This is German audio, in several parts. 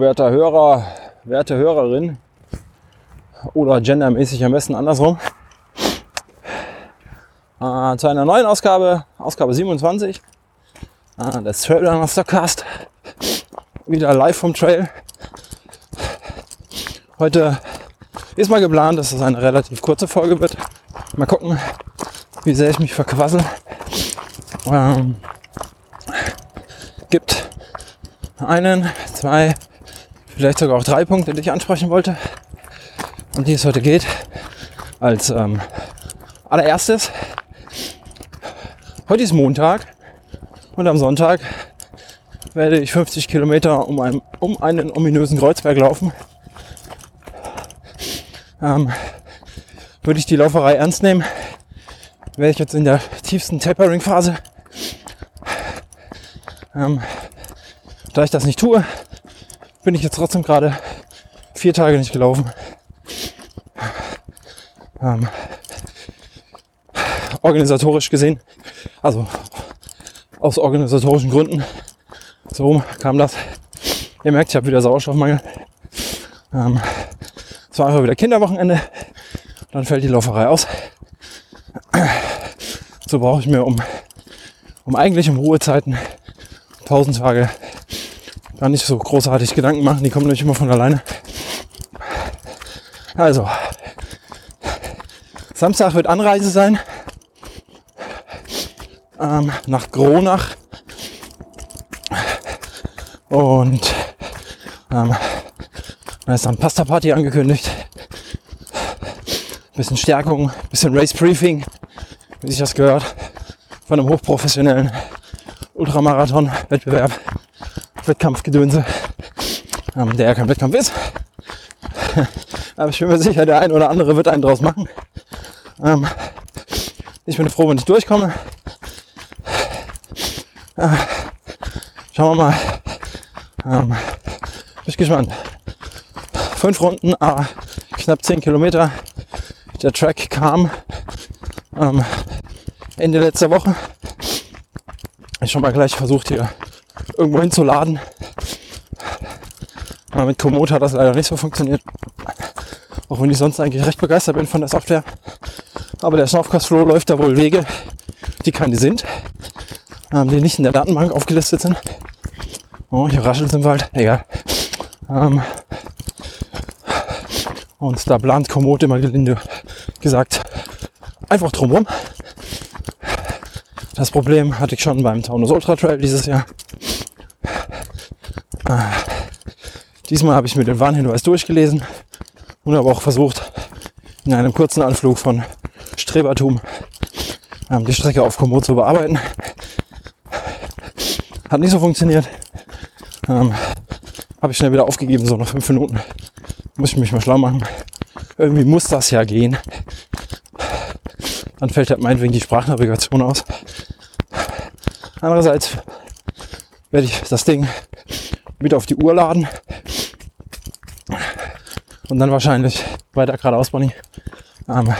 Werter Hörer, werte Hörerin oder gendermäßig am besten andersrum. Äh, zu einer neuen Ausgabe, Ausgabe 27 äh, des Trail Stockcast. Wieder live vom Trail. Heute ist mal geplant, dass es eine relativ kurze Folge wird. Mal gucken, wie sehr ich mich verquassel. Ähm, gibt einen, zwei, vielleicht sogar auch drei Punkte, die ich ansprechen wollte, um die es heute geht. Als ähm, allererstes, heute ist Montag und am Sonntag werde ich 50 Kilometer um einen, um einen ominösen Kreuzberg laufen. Ähm, würde ich die Lauferei ernst nehmen, wäre ich jetzt in der tiefsten Tapering-Phase. Ähm, da ich das nicht tue, bin ich jetzt trotzdem gerade vier Tage nicht gelaufen. Ähm, organisatorisch gesehen, also aus organisatorischen Gründen, so kam das. Ihr merkt, ich habe wieder Sauerstoffmangel. Ähm, es war einfach wieder Kinderwochenende. Dann fällt die Lauferei aus. So brauche ich mir um, um eigentlich um Ruhezeiten, Pausentage gar nicht so großartig Gedanken machen. Die kommen nämlich immer von alleine. Also, Samstag wird Anreise sein. Ähm, nach Gronach. Und ähm, da ist dann Pasta Party angekündigt. Bisschen Stärkung, bisschen Race Briefing, wie sich das gehört, von einem hochprofessionellen Ultramarathon-Wettbewerb. Wettkampfgedönse, ähm, der ja kein Wettkampf ist. Aber ich bin mir sicher, der ein oder andere wird einen draus machen. Ähm, ich bin froh, wenn ich durchkomme. Äh, schauen wir mal. Ähm, bin ich gespannt. Fünf Runden, ah, knapp zehn Kilometer. Der Track kam ähm, Ende letzter Woche. Ich schon mal gleich versucht hier irgendwo hinzuladen. Aber mit Komoot hat das leider nicht so funktioniert. Auch wenn ich sonst eigentlich recht begeistert bin von der Software. Aber der Snowcast Flow läuft da wohl Wege, die keine sind, ähm, die nicht in der Datenbank aufgelistet sind. Oh, hier raschelt im Wald, egal. Ähm, und da plant Komoot immer gelinde gesagt einfach drumherum. Das Problem hatte ich schon beim Taunus Ultra Trail dieses Jahr. Ah. Diesmal habe ich mir den Warnhinweis durchgelesen und habe auch versucht, in einem kurzen Anflug von Strebertum ähm, die Strecke auf Komoot zu bearbeiten. Hat nicht so funktioniert. Ähm, habe ich schnell wieder aufgegeben, so nach fünf Minuten. Muss ich mich mal schlau machen. Irgendwie muss das ja gehen. Dann fällt halt meinetwegen die Sprachnavigation aus. Andererseits werde ich das Ding wieder auf die Uhr laden und dann wahrscheinlich weiter geradeaus, Bonnie. Ähm,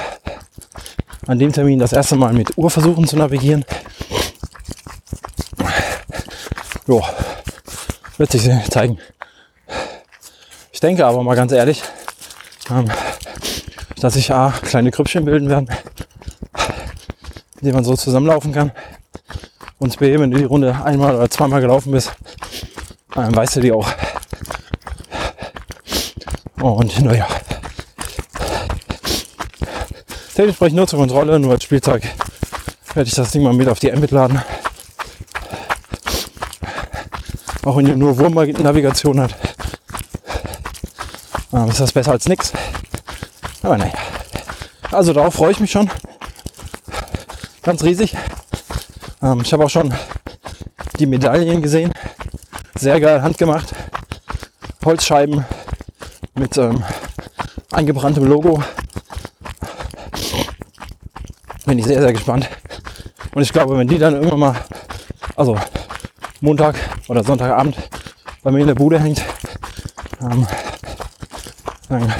an dem Termin das erste Mal mit Uhr versuchen zu navigieren. Jo, wird sich zeigen. Ich denke aber mal ganz ehrlich, ähm, dass sich A, kleine Krüppchen bilden werden, die man so zusammenlaufen kann. Und B, wenn du die Runde einmal oder zweimal gelaufen bist, dann weißt du die auch. Und naja. Dementsprechend nur zur Kontrolle, nur als Spielzeug werde ich das Ding mal mit auf die Mbit laden. Auch wenn ihr nur Wurm-Navigation hat, ist das besser als nichts. Aber naja. Also darauf freue ich mich schon. Ganz riesig. Ähm, ich habe auch schon die Medaillen gesehen. Sehr geil handgemacht. Holzscheiben mit ähm, eingebranntem Logo. Bin ich sehr, sehr gespannt. Und ich glaube, wenn die dann irgendwann mal, also Montag oder Sonntagabend bei mir in der Bude hängt, ähm, dann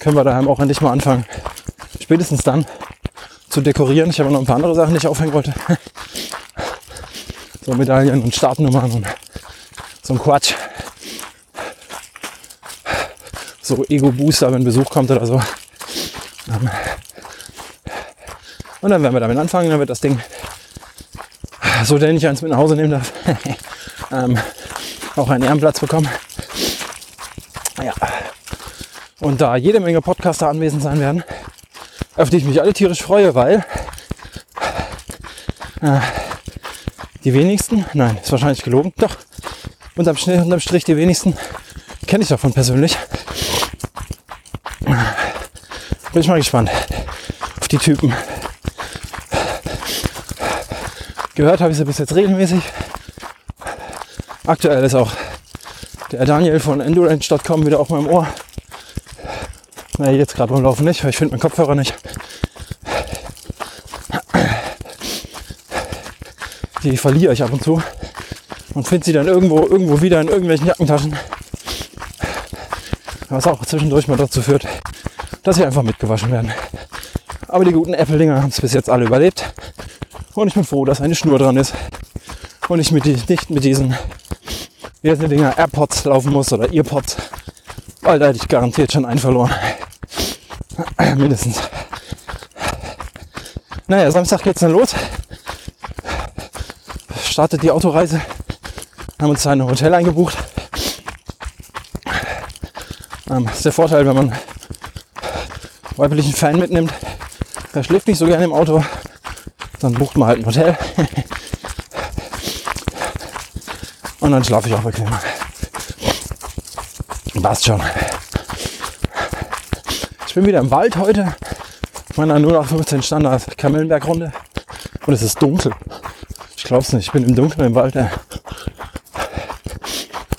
können wir daheim auch endlich mal anfangen. Spätestens dann zu dekorieren. Ich habe noch ein paar andere Sachen, die ich aufhängen wollte. so Medaillen und Startnummern und so ein Quatsch. so Ego-Booster, wenn Besuch kommt oder so. Und dann werden wir damit anfangen, dann wird das Ding, so der ich eins mit nach Hause nehmen darf, ähm, auch einen Ehrenplatz bekommen. Ja. Und da jede Menge Podcaster anwesend sein werden, auf die ich mich alle tierisch freue, weil äh, die wenigsten, nein, ist wahrscheinlich gelogen, doch, unterm, unterm Strich die wenigsten kenne ich davon persönlich. Bin ich mal gespannt auf die Typen. Gehört habe ich sie bis jetzt regelmäßig. Aktuell ist auch der Daniel von endurance.com wieder auf meinem Ohr. Na, jetzt gerade beim Laufen nicht, weil ich finde meinen Kopfhörer nicht. Die verliere ich ab und zu und finde sie dann irgendwo, irgendwo wieder in irgendwelchen Jackentaschen. Was auch zwischendurch mal dazu führt, dass sie einfach mitgewaschen werden. Aber die guten Apple-Dinger haben es bis jetzt alle überlebt. Und ich bin froh, dass eine Schnur dran ist. Und ich mit die, nicht mit diesen, wie heißt die Dinger, AirPods laufen muss oder Earpods. Weil da hätte ich garantiert schon einen verloren. Mindestens. Naja, Samstag geht's dann los. Startet die Autoreise. Haben uns ein Hotel eingebucht. Ähm, das ist der Vorteil, wenn man weiblichen Fan mitnimmt. Der schläft nicht so gerne im Auto. Dann bucht man halt ein Hotel. Und dann schlafe ich auch bequemer. Passt schon. Ich bin wieder im Wald heute. Meiner nur noch 15 Standard Kamellenberg-Runde. Und es ist dunkel. Ich glaub's nicht. Ich bin im Dunkeln im Wald.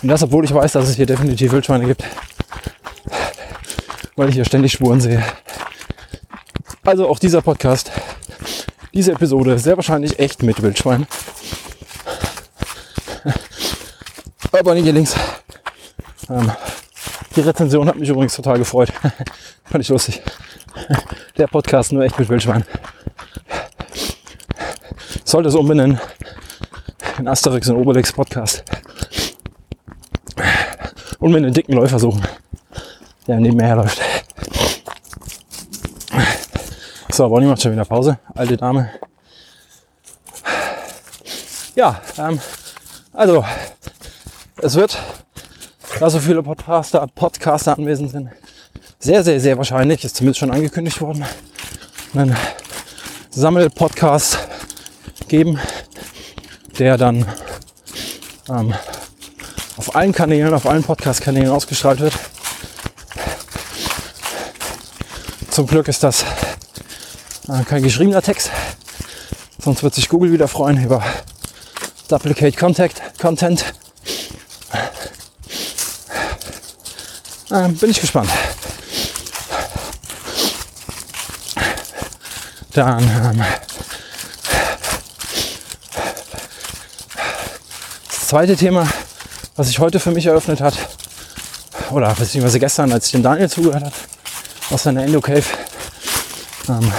Und das, obwohl ich weiß, dass es hier definitiv Wildschweine gibt. Weil ich hier ständig Spuren sehe. Also auch dieser Podcast, diese Episode, sehr wahrscheinlich echt mit Wildschwein. Aber nicht links. Ähm, die Rezension hat mich übrigens total gefreut. Fand ich lustig. Der Podcast nur echt mit Wildschwein. Sollte es umbenennen in Asterix und Obelix Podcast. Und mir einen dicken Läufer suchen, der neben mir herläuft. So, Bonnie macht schon wieder Pause. Alte Dame. Ja, ähm, also, es wird, da so viele Podcaster, Podcaster anwesend sind, sehr, sehr, sehr wahrscheinlich, ist zumindest schon angekündigt worden, einen Sammelpodcast geben, der dann ähm, allen Kanälen, auf allen Podcast-Kanälen ausgestrahlt wird. Zum Glück ist das äh, kein geschriebener Text, sonst wird sich Google wieder freuen über Duplicate Contact, Content. Ähm, bin ich gespannt. Dann ähm, das zweite Thema, was sich heute für mich eröffnet hat, oder beziehungsweise gestern, als ich dem Daniel zugehört habe, aus seiner Endo Cave. Ähm,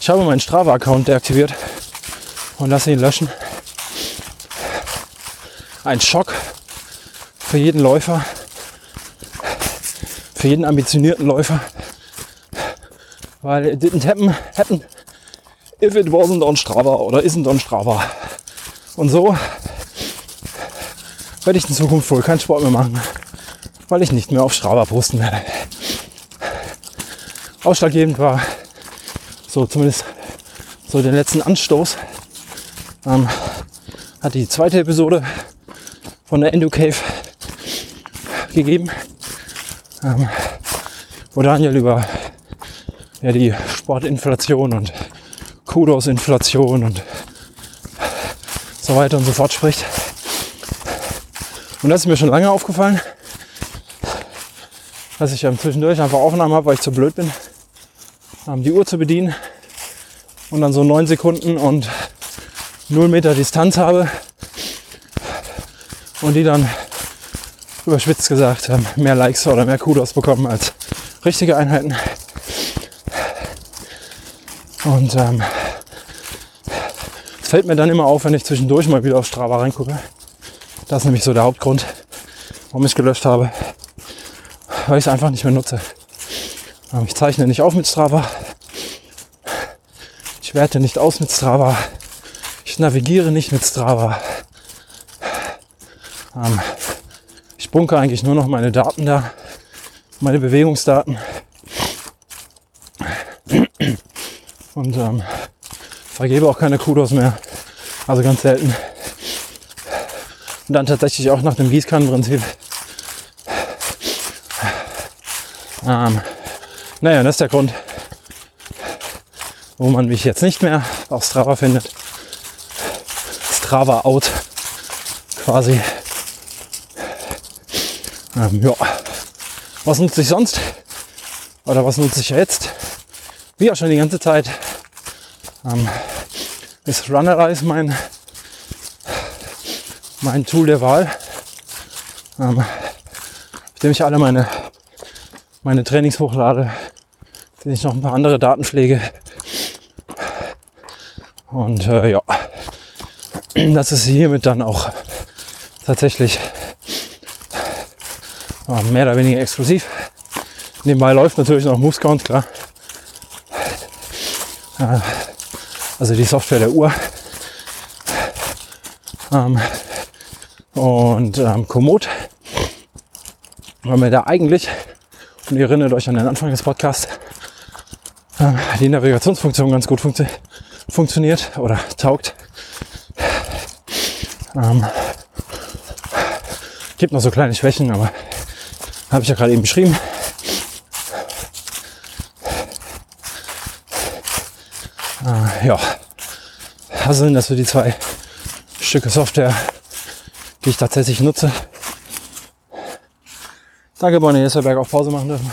ich habe meinen Strava-Account deaktiviert und lasse ihn löschen. Ein Schock für jeden Läufer, für jeden ambitionierten Läufer, weil it didn't happen, happen if it wasn't on Strava oder isn't on Strava. Und so werde ich in Zukunft wohl keinen Sport mehr machen, weil ich nicht mehr auf Strava posten werde. Ausschlaggebend war so zumindest so den letzten Anstoß. Ähm, hat die zweite Episode von der Endo Cave gegeben, ähm, wo Daniel über ja, die Sportinflation und Kudos-Inflation und so weiter und so fort spricht. Und das ist mir schon lange aufgefallen, dass ich ähm, zwischendurch einfach Aufnahmen habe, weil ich zu blöd bin, ähm, die Uhr zu bedienen und dann so neun Sekunden und 0 Meter Distanz habe und die dann überspitzt gesagt ähm, mehr Likes oder mehr Kudos bekommen als richtige Einheiten. Und ähm, es fällt mir dann immer auf, wenn ich zwischendurch mal wieder auf Strava reingucke. Das ist nämlich so der Hauptgrund, warum ich gelöscht habe. weil ich es einfach nicht mehr nutze. Ich zeichne nicht auf mit Strava. Ich werte nicht aus mit Strava. Ich navigiere nicht mit Strava. Ähm, ich bunker eigentlich nur noch meine Daten da, meine Bewegungsdaten. Und ähm, vergebe auch keine Kudos mehr. Also ganz selten. Und dann tatsächlich auch nach dem Gießkannenprinzip. Ähm, naja, das ist der Grund, wo man mich jetzt nicht mehr auf Strava findet. Strava out quasi. Ähm, ja. Was nutze ich sonst? Oder was nutze ich jetzt? Wie auch schon die ganze Zeit. Ähm, ist Runnerize mein, mein Tool der Wahl. Ähm, mit dem ich alle meine, meine Trainings hochlade, den ich noch ein paar andere Daten pflege. Und äh, ja, das ist hiermit dann auch tatsächlich äh, mehr oder weniger exklusiv. Nebenbei läuft natürlich noch Moosecount, klar. Äh, also die Software der Uhr. Ähm, und ähm, Komoot, weil mir da eigentlich, und ihr erinnert euch an den Anfang des Podcasts, äh, die Navigationsfunktion ganz gut funktio funktioniert oder taugt. Ähm, gibt noch so kleine Schwächen, aber habe ich ja gerade eben beschrieben. Äh, ja, also sind das so die zwei Stücke Software, die ich tatsächlich nutze. Danke, Bonnie, dass wir Berg auf Pause machen dürfen.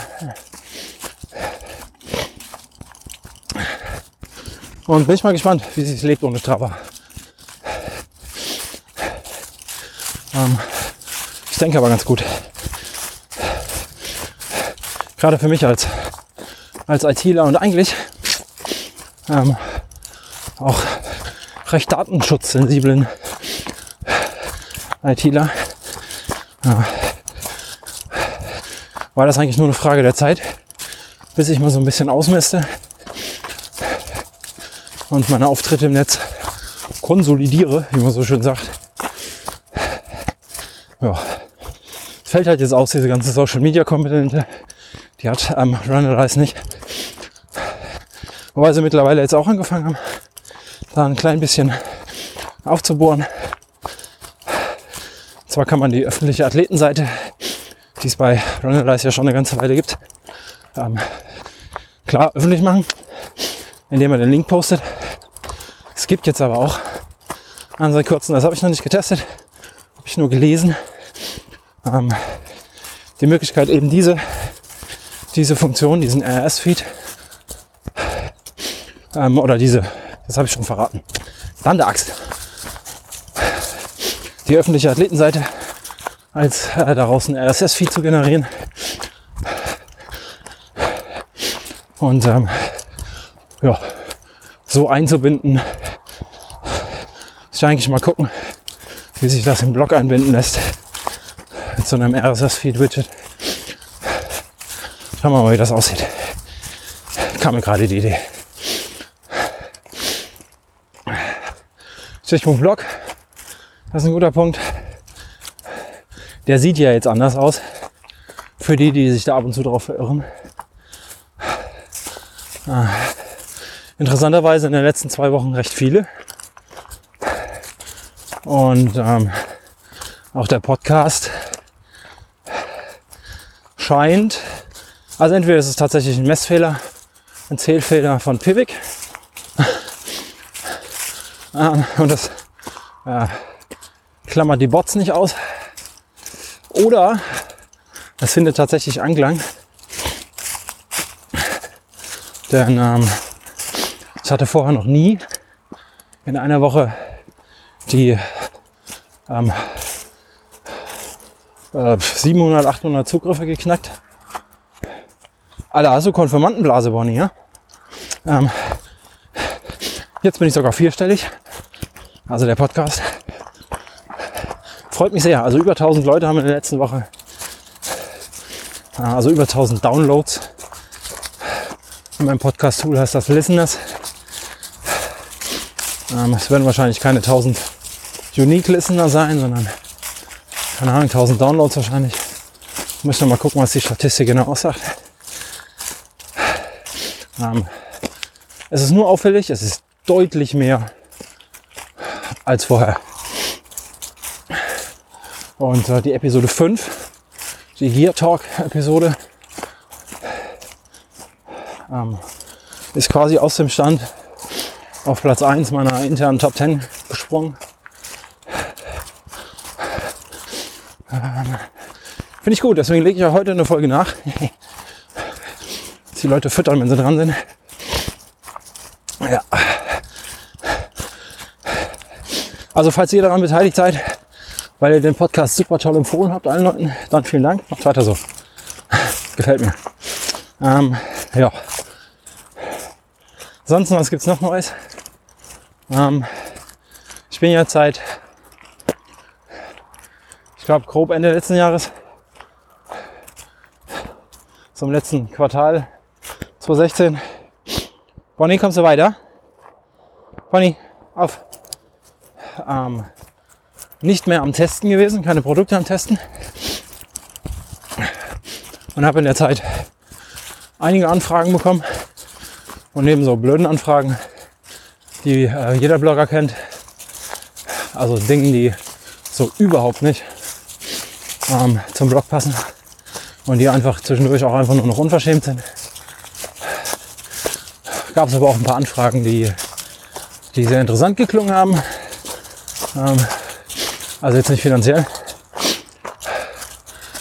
Und bin ich mal gespannt, wie sich lebt ohne Strava. Ähm, ich denke aber ganz gut. Gerade für mich als, als ITler und eigentlich ähm, auch recht datenschutzsensiblen ITler. Ja, war das eigentlich nur eine Frage der Zeit, bis ich mal so ein bisschen ausmiste und meine Auftritte im Netz konsolidiere, wie man so schön sagt. Ja, fällt halt jetzt aus, diese ganze Social Media Komponente, die hat am ähm, Runnerize nicht. Wobei sie mittlerweile jetzt auch angefangen haben, da ein klein bisschen aufzubohren. Zwar kann man die öffentliche Athletenseite, die es bei Runnerize ja schon eine ganze Weile gibt, ähm, klar öffentlich machen, indem man den Link postet. Es gibt jetzt aber auch an seit kurzem, das habe ich noch nicht getestet, habe ich nur gelesen, ähm, die Möglichkeit eben diese, diese Funktion, diesen RS-Feed ähm, oder diese, das habe ich schon verraten, Axt, die öffentliche Athletenseite als äh, daraus ein RSS-Feed zu generieren. Und ähm, ja, so einzubinden, ich eigentlich mal gucken, wie sich das im Blog einbinden lässt. Mit so einem RSS-Feed-Widget. Schauen wir mal, wie das aussieht. Kam mir gerade die Idee. Stichpunkt Blog. Das ist ein guter Punkt. Der sieht ja jetzt anders aus. Für die, die sich da ab und zu drauf verirren. Ah. Interessanterweise in den letzten zwei Wochen recht viele. Und ähm, auch der Podcast scheint, also entweder ist es tatsächlich ein Messfehler, ein Zählfehler von Pivik. ähm, und das äh, klammert die Bots nicht aus. Oder es findet tatsächlich Anklang. Denn ähm, ich hatte vorher noch nie in einer Woche die ähm, äh, 700, 800 Zugriffe geknackt. Alter, hast du Konfirmandenblase, Bonnie, ja? Ähm, jetzt bin ich sogar vierstellig. Also der Podcast. Freut mich sehr. Also über 1000 Leute haben in der letzten Woche Also über 1000 Downloads. In meinem Podcast-Tool heißt das Listeners. Ähm, es werden wahrscheinlich keine 1000 Unique Listener sein, sondern keine Ahnung, 1000 Downloads wahrscheinlich. Ich muss noch mal gucken, was die Statistik genau aussagt. Ähm, es ist nur auffällig, es ist deutlich mehr als vorher. Und äh, die Episode 5, die Gear Talk Episode, ähm, ist quasi aus dem Stand auf Platz 1 meiner internen Top 10 gesprungen. Ähm, Finde ich gut, deswegen lege ich ja heute eine Folge nach. Dass die Leute füttern, wenn sie dran sind. Ja. Also falls ihr daran beteiligt seid, weil ihr den Podcast super toll empfohlen habt allen Leuten, dann vielen Dank. Macht weiter so. Gefällt mir. Ähm, ja. Ansonsten, was gibt's noch Neues? Ähm, ich bin jetzt seit, ich glaube, grob Ende letzten Jahres, zum letzten Quartal 2016. Bonnie, kommst du weiter? Bonnie, auf. Ähm, nicht mehr am Testen gewesen, keine Produkte am Testen. Und habe in der Zeit einige Anfragen bekommen und neben so blöden Anfragen, die äh, jeder Blogger kennt, also Dinge, die so überhaupt nicht ähm, zum Blog passen und die einfach zwischendurch auch einfach nur noch unverschämt sind. Gab es aber auch ein paar Anfragen, die, die sehr interessant geklungen haben. Ähm, also jetzt nicht finanziell,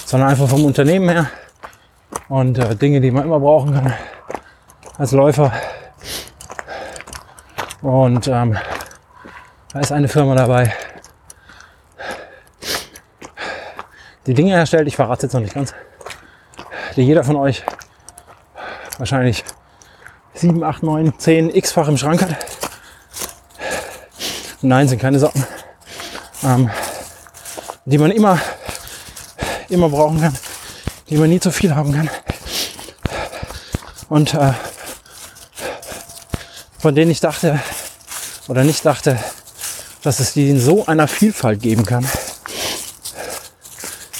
sondern einfach vom Unternehmen her und äh, Dinge, die man immer brauchen kann als Läufer. Und ähm, da ist eine Firma dabei, die Dinge herstellt, ich verrate jetzt noch nicht ganz, die jeder von euch wahrscheinlich 7, 8, 9, 10 x-fach im Schrank hat. Nein, sind keine Socken. Ähm, die man immer, immer brauchen kann, die man nie zu viel haben kann. Und äh, von denen ich dachte oder nicht dachte, dass es die in so einer Vielfalt geben kann,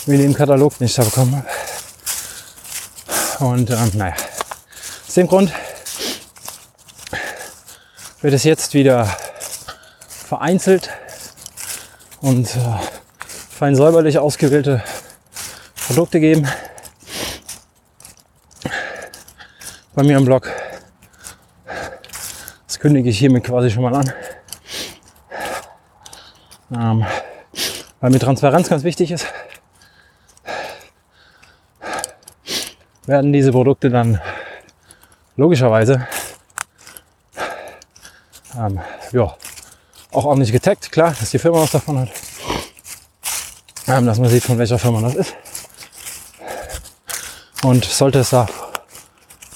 wie die im Katalog nicht da bekommen Und ähm, naja, aus dem Grund wird es jetzt wieder vereinzelt und äh, fein säuberlich ausgewählte Produkte geben. Bei mir im Blog. Das kündige ich hiermit quasi schon mal an. Ähm, weil mir Transparenz ganz wichtig ist, werden diese Produkte dann logischerweise ähm, ja, auch ordentlich getaggt. Klar, dass die Firma was davon hat. Ähm, dass man sieht, von welcher Firma das ist. Und sollte es da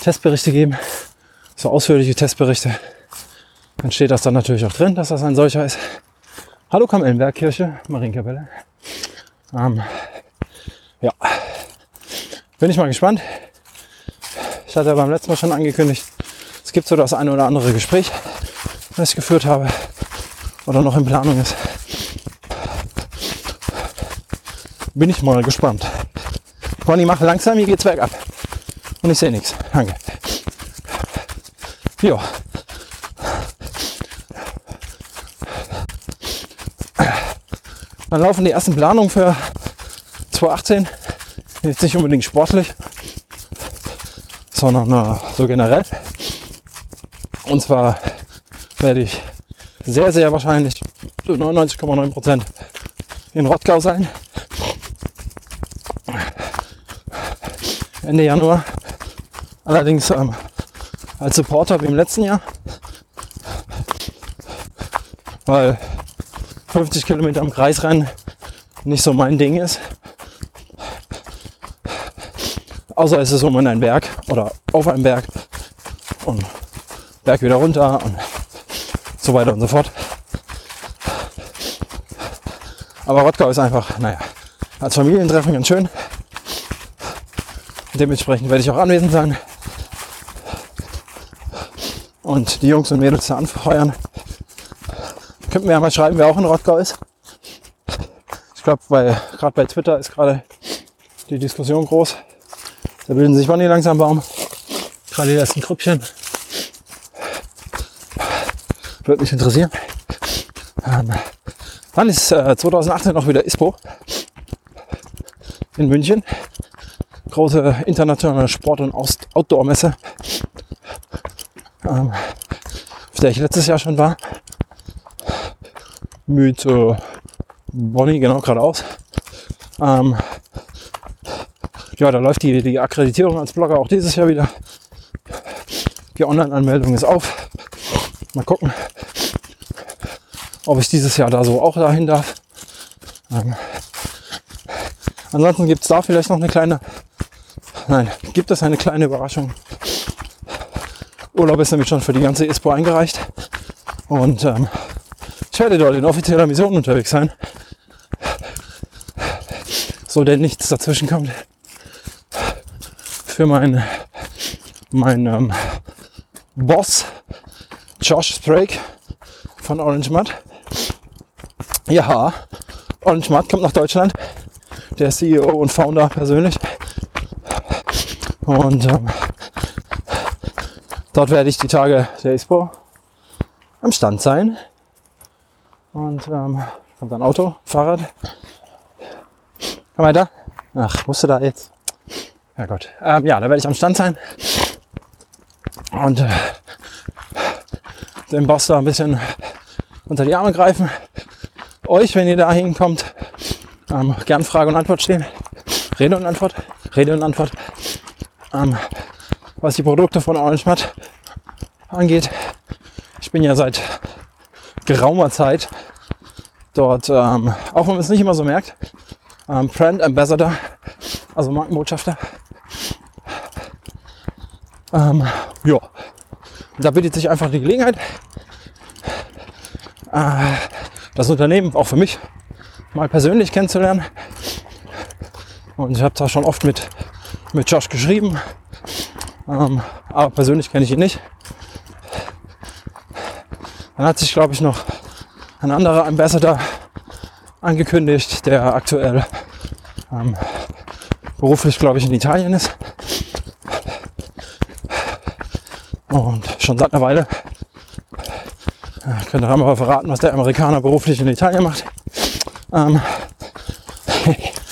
Testberichte geben, so ausführliche Testberichte, dann steht das dann natürlich auch drin, dass das ein solcher ist. Hallo Kamellenbergkirche, Marienkapelle. Ähm, ja, bin ich mal gespannt. Ich hatte ja beim letzten Mal schon angekündigt, es gibt so das eine oder andere Gespräch, das ich geführt habe oder noch in Planung ist. Bin ich mal gespannt. Conny, mach langsam, hier geht's bergab. Und ich sehe nichts. Danke. Jo. Dann laufen die ersten Planungen für 2018. Jetzt nicht unbedingt sportlich, sondern äh, so generell. Und zwar werde ich sehr, sehr wahrscheinlich zu 99,9 Prozent in Rottgau sein. Ende Januar. Allerdings ähm, als Supporter wie im letzten Jahr. Weil 50 Kilometer im Kreis rennen nicht so mein Ding ist. Außer es ist um in einen Berg oder auf einen Berg und Berg wieder runter und so weiter und so fort. Aber Rottgau ist einfach, naja, als Familientreffen ganz schön. Dementsprechend werde ich auch anwesend sein und die Jungs und Mädels da anfeuern. Könnten wir ja mal schreiben, wer auch in Rottgau ist. Ich glaube, gerade bei Twitter ist gerade die Diskussion groß. Da bilden sich Bonnie langsam Baum. Gerade die ersten Krüppchen. Würde mich interessieren. Ähm, wann ist äh, 2018 noch wieder ISPO in München? Große internationale Sport- und Outdoor-Messe, ähm, auf der ich letztes Jahr schon war. Mit äh, Bonnie, genau, geradeaus. Ähm, ja, da läuft die, die Akkreditierung als Blogger auch dieses Jahr wieder. Die Online-Anmeldung ist auf. Mal gucken, ob ich dieses Jahr da so auch dahin darf. Ähm, ansonsten gibt es da vielleicht noch eine kleine, nein, gibt es eine kleine Überraschung. Urlaub ist nämlich schon für die ganze ISPO eingereicht. Und ähm, ich werde dort in offizieller Mission unterwegs sein. So denn nichts dazwischen kommt. Für meinen mein, ähm, Boss Josh Sprake von Orange Mud. Ja, Orange Mud kommt nach Deutschland. Der CEO und Founder persönlich. Und ähm, dort werde ich die Tage der ISPO am Stand sein. Und ähm, kommt ein Auto, Fahrrad. Komm weiter. Ach, musst du da jetzt? Ja Gott. Ähm, ja, da werde ich am Stand sein. Und äh, dem Boss da ein bisschen unter die Arme greifen. Euch, wenn ihr da hinkommt, ähm, gern Frage und Antwort stehen. Rede und Antwort. Rede und Antwort. Ähm, was die Produkte von Orange Matt angeht. Ich bin ja seit geraumer Zeit dort, ähm, auch wenn man es nicht immer so merkt, ähm, Brand Ambassador, also Markenbotschafter. Ähm, ja, da bietet sich einfach die Gelegenheit, äh, das Unternehmen auch für mich mal persönlich kennenzulernen. Und ich habe da schon oft mit, mit Josh geschrieben, ähm, aber persönlich kenne ich ihn nicht. Dann hat sich, glaube ich, noch ein anderer Ambassador angekündigt, der aktuell ähm, beruflich, glaube ich, in Italien ist. Und schon seit einer Weile. Ja, könnte aber verraten, was der Amerikaner beruflich in Italien macht. Ähm,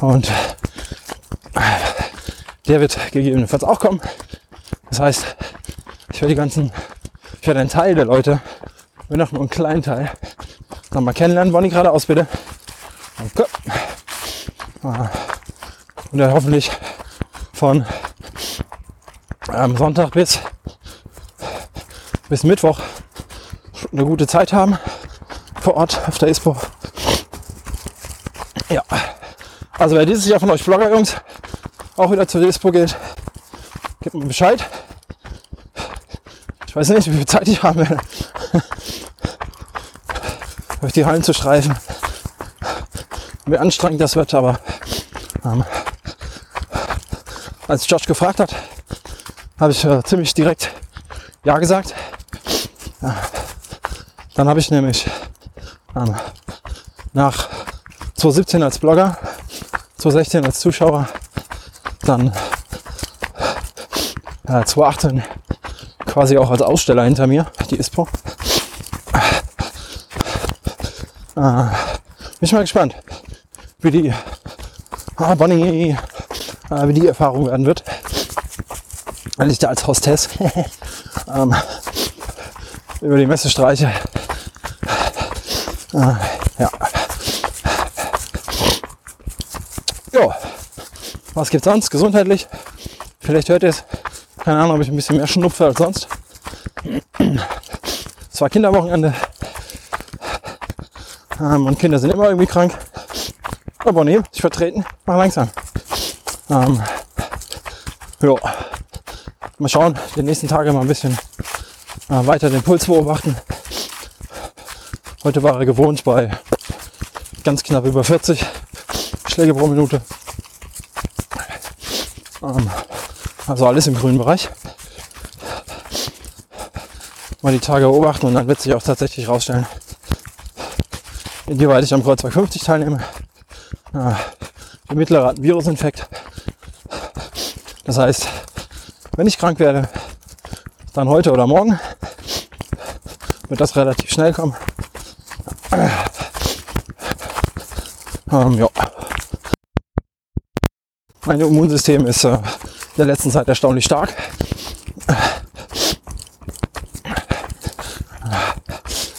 und der wird gegebenenfalls auch kommen. Das heißt, ich werde die ganzen, ich werde einen Teil der Leute, wenn auch nur einen kleinen Teil, noch mal kennenlernen, die geradeaus bitte. Okay. Und dann hoffentlich von ähm, Sonntag bis, bis Mittwoch eine gute Zeit haben vor Ort auf der ISPO. Ja, also wer dieses Jahr von euch Vlogger Jungs auch wieder zur ISPO geht, gebt mir Bescheid. Ich weiß nicht, wie viel Zeit ich haben werde, durch die Hallen zu streifen. Wie anstrengend das wird, aber ähm, als Josh gefragt hat, habe ich äh, ziemlich direkt Ja gesagt. Ja. Dann habe ich nämlich ähm, nach 2017 als Blogger, 2016 als Zuschauer, dann äh, 2018 quasi auch als Aussteller hinter mir, die ISPO. Äh, bin ich mal gespannt, wie die ah, Bonnie, äh, wie die Erfahrung werden wird. Wenn ich da als Hostess ähm, über die Messe streiche. Äh, ja. Jo. Was gibt's sonst? Gesundheitlich? Vielleicht hört ihr es keine Ahnung, ob ich ein bisschen mehr schnupfe als sonst. Es war Kinderwochenende. Ähm, und Kinder sind immer irgendwie krank. Aber nee, ich vertreten. Mach langsam. Ähm, jo. Mal schauen, die nächsten Tage mal ein bisschen äh, weiter den Puls beobachten. Heute war er gewohnt bei ganz knapp über 40 Schläge pro Minute. Also alles im grünen Bereich. Mal die Tage beobachten und dann wird sich auch tatsächlich rausstellen, inwieweit ich am Kreuzberg 50 teilnehme. Ja, der hat einen Virusinfekt. Das heißt, wenn ich krank werde, dann heute oder morgen, wird das relativ schnell kommen. Ähm, ja. Mein Immunsystem ist äh, der letzten Zeit erstaunlich stark.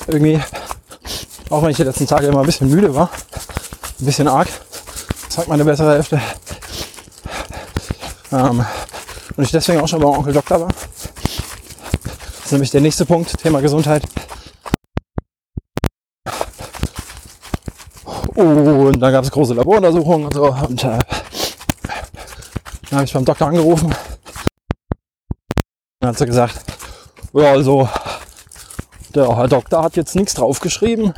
Irgendwie, auch wenn ich die letzten Tage immer ein bisschen müde war, ein bisschen arg, sagt meine bessere Hälfte. Ähm, und ich deswegen auch schon beim Onkel Doktor war. Das ist nämlich der nächste Punkt, Thema Gesundheit. Und dann gab es große Laboruntersuchungen und so. Und äh, dann habe ich beim Doktor angerufen. Dann hat sie gesagt, ja, also der Herr Doktor hat jetzt nichts draufgeschrieben.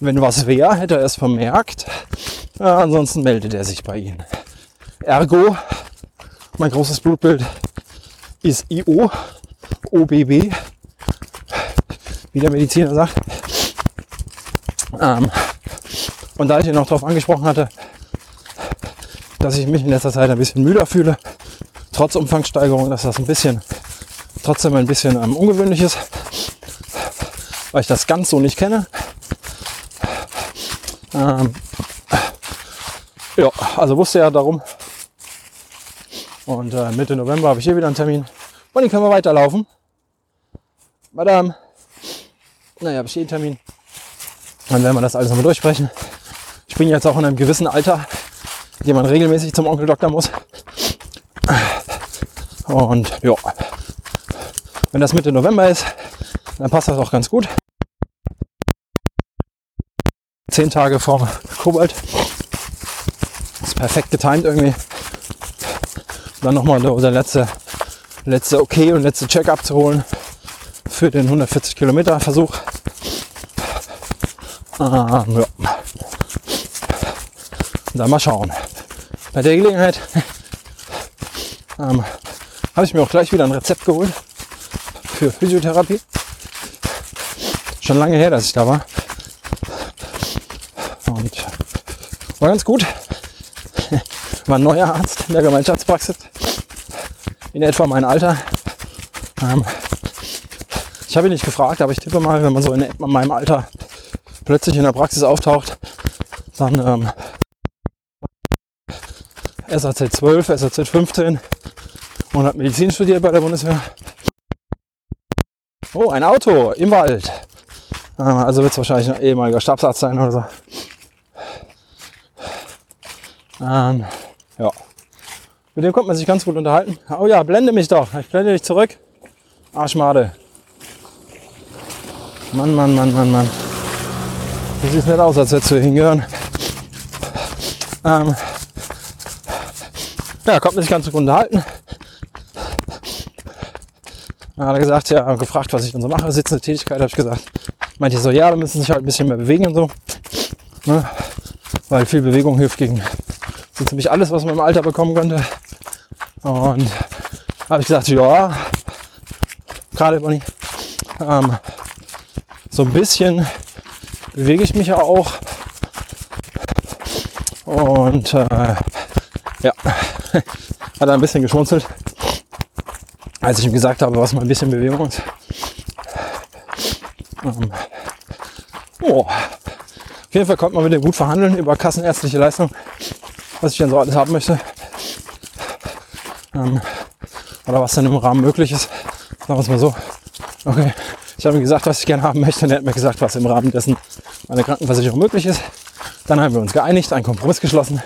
Wenn was wäre, hätte er es vermerkt. Ja, ansonsten meldet er sich bei Ihnen. Ergo, mein großes Blutbild ist IO, OBB, wie der Mediziner sagt. Ähm, und da ich ihn noch darauf angesprochen hatte, dass ich mich in letzter Zeit ein bisschen müder fühle, trotz Umfangssteigerung, dass das ein bisschen, trotzdem ein bisschen ähm, ungewöhnlich ist, weil ich das ganz so nicht kenne. Ähm, ja, also wusste er darum. Und äh, Mitte November habe ich hier wieder einen Termin. Und den können wir weiterlaufen. Madame. Naja, habe ich hier einen Termin. Dann werden wir das alles nochmal durchsprechen. Ich bin jetzt auch in einem gewissen Alter, dem man regelmäßig zum Onkel Doktor muss. Und ja, wenn das Mitte November ist, dann passt das auch ganz gut. Zehn Tage vor Kobalt. Ist perfekt getimt irgendwie. dann nochmal der letzte, letzte Okay und letzte Check-up zu holen für den 140 Kilometer Versuch. Ähm, ja. Dann mal schauen. Bei der Gelegenheit ähm, habe ich mir auch gleich wieder ein Rezept geholt für Physiotherapie. Schon lange her, dass ich da war. Und war ganz gut. War ein neuer Arzt in der Gemeinschaftspraxis. In etwa mein Alter. Ähm, ich habe ihn nicht gefragt, aber ich tippe mal, wenn man so in meinem Alter plötzlich in der Praxis auftaucht, dann ähm, SAZ 12, SAZ 15 und hat Medizin studiert bei der Bundeswehr. Oh, ein Auto im Wald. Ähm, also wird es wahrscheinlich ein ehemaliger Stabsarzt sein oder so. Ähm, ja. Mit dem konnte man sich ganz gut unterhalten. Oh ja, blende mich doch. Ich blende dich zurück. Arschmade. Mann, Mann, Mann, Mann, Mann. Du siehst nicht aus, als hättest du hingehören. Ähm, ja, konnte man sich ganz gut unterhalten. Dann hat er gesagt, ja, gefragt, was ich dann so mache. Sitzende Tätigkeit, habe ich gesagt. Meinte so, ja, da müssen sich halt ein bisschen mehr bewegen und so. Ne? Weil viel Bewegung hilft gegen so ziemlich alles, was man im Alter bekommen könnte. Und habe ich gesagt, ja, gerade Bonnie, ähm, so ein bisschen bewege ich mich ja auch. Und äh, hat er ein bisschen geschmunzelt, als ich ihm gesagt habe, was mal ein bisschen Bewegung ist. Ähm, oh. Auf jeden Fall konnte man mit dem gut verhandeln über kassenärztliche Leistung was ich dann so alles haben möchte. Ähm, oder was dann im Rahmen möglich ist. Sagen wir es mal so. Okay, ich habe ihm gesagt, was ich gerne haben möchte und er hat mir gesagt, was im Rahmen dessen meine Krankenversicherung möglich ist. Dann haben wir uns geeinigt, einen Kompromiss geschlossen,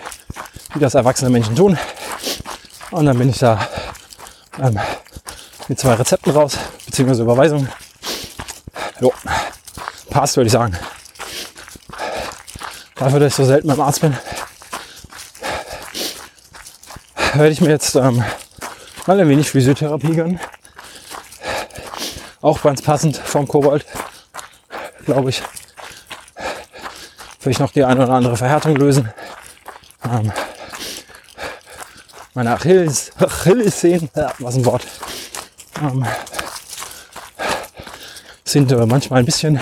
wie das erwachsene Menschen tun. Und dann bin ich da ähm, mit zwei Rezepten raus, beziehungsweise Überweisungen. Jo, passt, würde ich sagen. Dafür, dass ich so selten beim Arzt bin, werde ich mir jetzt ähm, mal ein wenig Physiotherapie gönnen. Auch ganz passend vom Kobold, glaube ich. Vielleicht noch die eine oder andere Verhärtung lösen. Ähm, meine Achilles, Achillessehnen, ja, was ein Wort, ähm, sind äh, manchmal ein bisschen,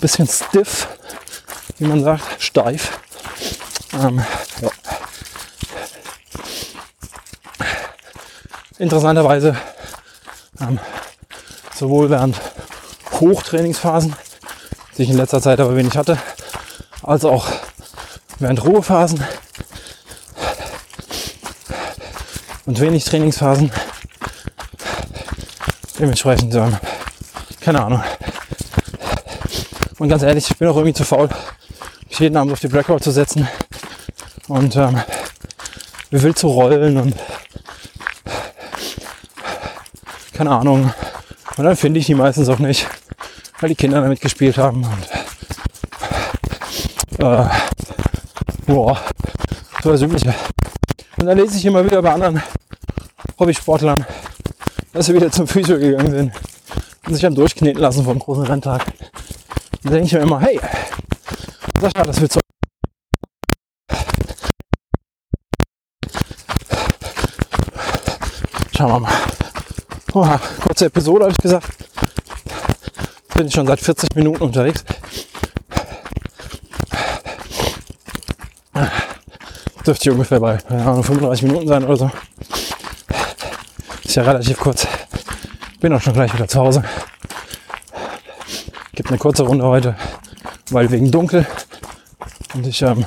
bisschen stiff, wie man sagt, steif. Ähm, ja. Interessanterweise ähm, sowohl während Hochtrainingsphasen, die ich in letzter Zeit aber wenig hatte, als auch während Ruhephasen und wenig Trainingsphasen. Dementsprechend, ähm, keine Ahnung. Und ganz ehrlich, ich bin auch irgendwie zu faul, mich jeden Abend auf die Blackout zu setzen und ähm, wild zu rollen und keine Ahnung. Und dann finde ich die meistens auch nicht, weil die Kinder damit gespielt haben. Und, äh, boah, so das Übliche. Und dann lese ich immer wieder bei anderen Hobbysportlern, dass sie wieder zum Physio gegangen sind und sich haben durchkneten lassen vom großen Renntag. Dann denke ich mir immer, hey, Sascha, das wird so. Schauen wir mal. Oha, kurze Episode habe ich gesagt. Bin ich schon seit 40 Minuten unterwegs. Dürfte ich ungefähr bei Ahnung, 35 Minuten sein oder so. Ist ja relativ kurz. Bin auch schon gleich wieder zu Hause. Gibt eine kurze Runde heute, weil wegen dunkel. Und ich ähm,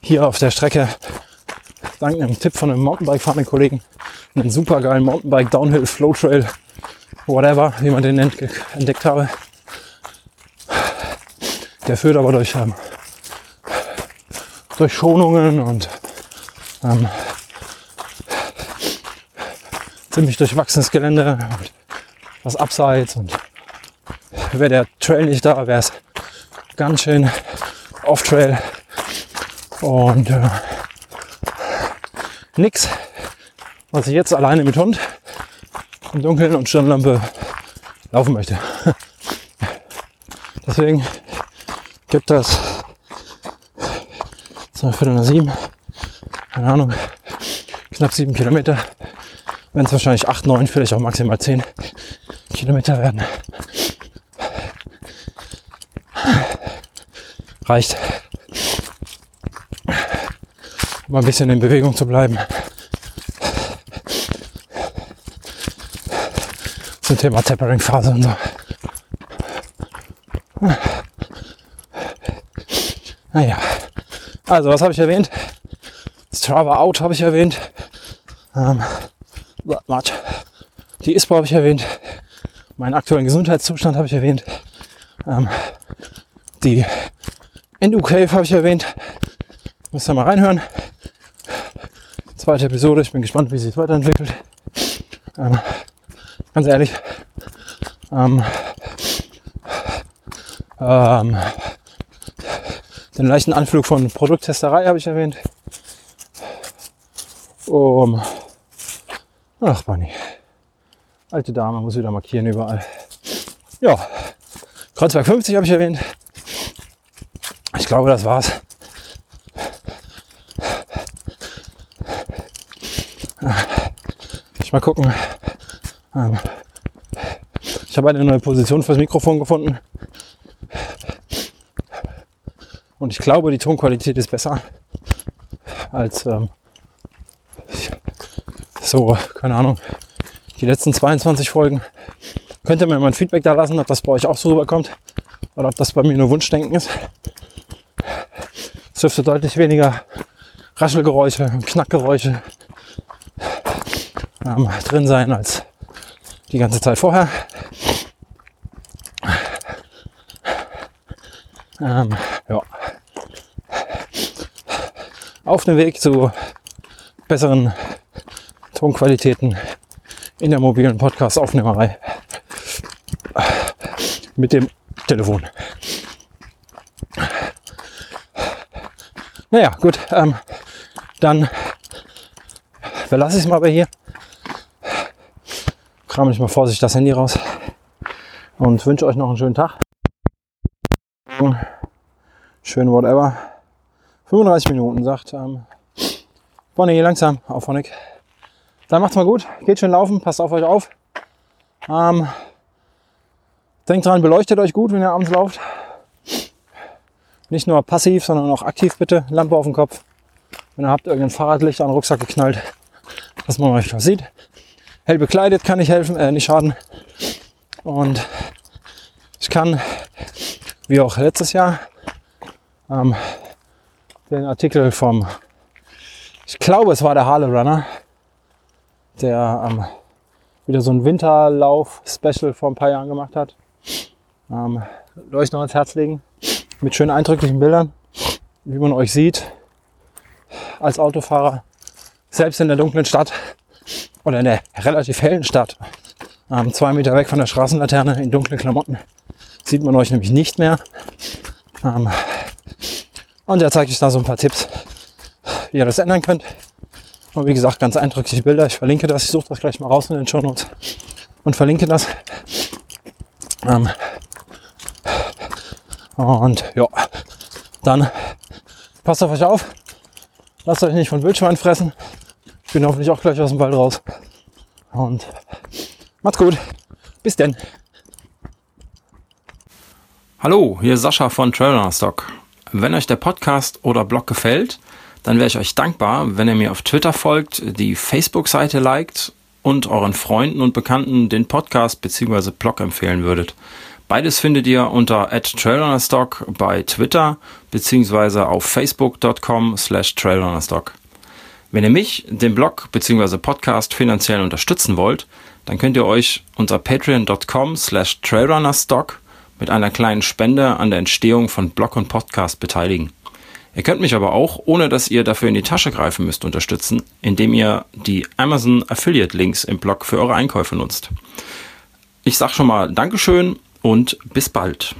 hier auf der Strecke dank einem Tipp von einem Mountainbike-fahrenden Kollegen einen super geilen Mountainbike Downhill Flow Trail, whatever, wie man den nennt, entdeckt habe. Der führt aber durch, ähm, durch Schonungen und ähm, ziemlich durchwachsenes Gelände und was abseits und wäre der Trail nicht da, wäre es ganz schön off-Trail und äh, nix was ich jetzt alleine mit Hund im Dunkeln und Stirnlampe laufen möchte. Deswegen gibt das so Viertel nach sieben, keine Ahnung, knapp sieben Kilometer. Wenn es wahrscheinlich acht, neun, vielleicht auch maximal zehn Kilometer werden. Reicht, um ein bisschen in Bewegung zu bleiben. zum Thema Tapering-Phase und so. Naja, also was habe ich erwähnt? Strava Out habe ich erwähnt. Ähm, die ISPO habe ich erwähnt. Meinen aktuellen Gesundheitszustand habe ich erwähnt. Ähm, die Endo Cave habe ich erwähnt. Müsst ihr mal reinhören. Zweite Episode. Ich bin gespannt, wie sich weiterentwickelt. Ähm, ganz ehrlich, ähm, ähm, den leichten Anflug von Produkttesterei habe ich erwähnt. Um, ach, Bunny. Alte Dame muss wieder markieren überall. Ja, Kreuzberg 50 habe ich erwähnt. Ich glaube, das war's. Ich mal gucken, ähm, ich habe eine neue Position fürs Mikrofon gefunden. Und ich glaube, die Tonqualität ist besser als ähm, so, keine Ahnung, die letzten 22 Folgen. Könnt ihr mir mal ein Feedback da lassen, ob das bei euch auch so rüberkommt oder ob das bei mir nur Wunschdenken ist. Es dürfte deutlich weniger Raschelgeräusche und Knackgeräusche ähm, drin sein als die ganze Zeit vorher. Ähm, ja. Auf dem Weg zu besseren Tonqualitäten in der mobilen Podcast-Aufnehmerei mit dem Telefon. Naja, gut, ähm, dann verlasse ich es mal bei hier kram ich mal vorsichtig das Handy raus und wünsche euch noch einen schönen Tag. Schön whatever. 35 Minuten sagt. Ähm, Bonnie, langsam, auf Honig. Dann macht's mal gut, geht schön laufen, passt auf euch auf. Ähm, denkt dran, beleuchtet euch gut, wenn ihr abends lauft. Nicht nur passiv, sondern auch aktiv bitte. Lampe auf dem Kopf. Wenn ihr habt irgendein Fahrradlicht an den Rucksack geknallt, dass man euch was sieht. Hell bekleidet kann nicht helfen, äh, nicht schaden. Und ich kann, wie auch letztes Jahr, ähm, den Artikel vom, ich glaube, es war der Harley Runner, der ähm, wieder so ein Winterlauf-Special vor ein paar Jahren gemacht hat. Ähm, euch noch ans Herz legen mit schönen eindrücklichen Bildern, wie man euch sieht als Autofahrer, selbst in der dunklen Stadt oder in der relativ hellen Stadt, ähm, zwei Meter weg von der Straßenlaterne in dunklen Klamotten, sieht man euch nämlich nicht mehr. Ähm, und er zeigt euch da so ein paar Tipps, wie ihr das ändern könnt. Und wie gesagt, ganz eindrückliche Bilder. Ich verlinke das. Ich suche das gleich mal raus in den Show Notes und verlinke das. Ähm, und ja, dann passt auf euch auf. Lasst euch nicht von Wildschwein fressen. Ich bin hoffentlich auch gleich aus dem Wald raus. Und macht's gut. Bis denn. Hallo, hier ist Sascha von Traveler Stock. Wenn euch der Podcast oder Blog gefällt, dann wäre ich euch dankbar, wenn ihr mir auf Twitter folgt, die Facebook-Seite liked und euren Freunden und Bekannten den Podcast bzw. Blog empfehlen würdet. Beides findet ihr unter @trailrunnerstock bei Twitter beziehungsweise auf facebook.com slash trailrunnerstock. Wenn ihr mich, den Blog bzw. Podcast finanziell unterstützen wollt, dann könnt ihr euch unter patreon.com slash trailrunnerstock mit einer kleinen Spende an der Entstehung von Blog und Podcast beteiligen. Ihr könnt mich aber auch, ohne dass ihr dafür in die Tasche greifen müsst, unterstützen, indem ihr die Amazon Affiliate Links im Blog für eure Einkäufe nutzt. Ich sag schon mal Dankeschön und bis bald.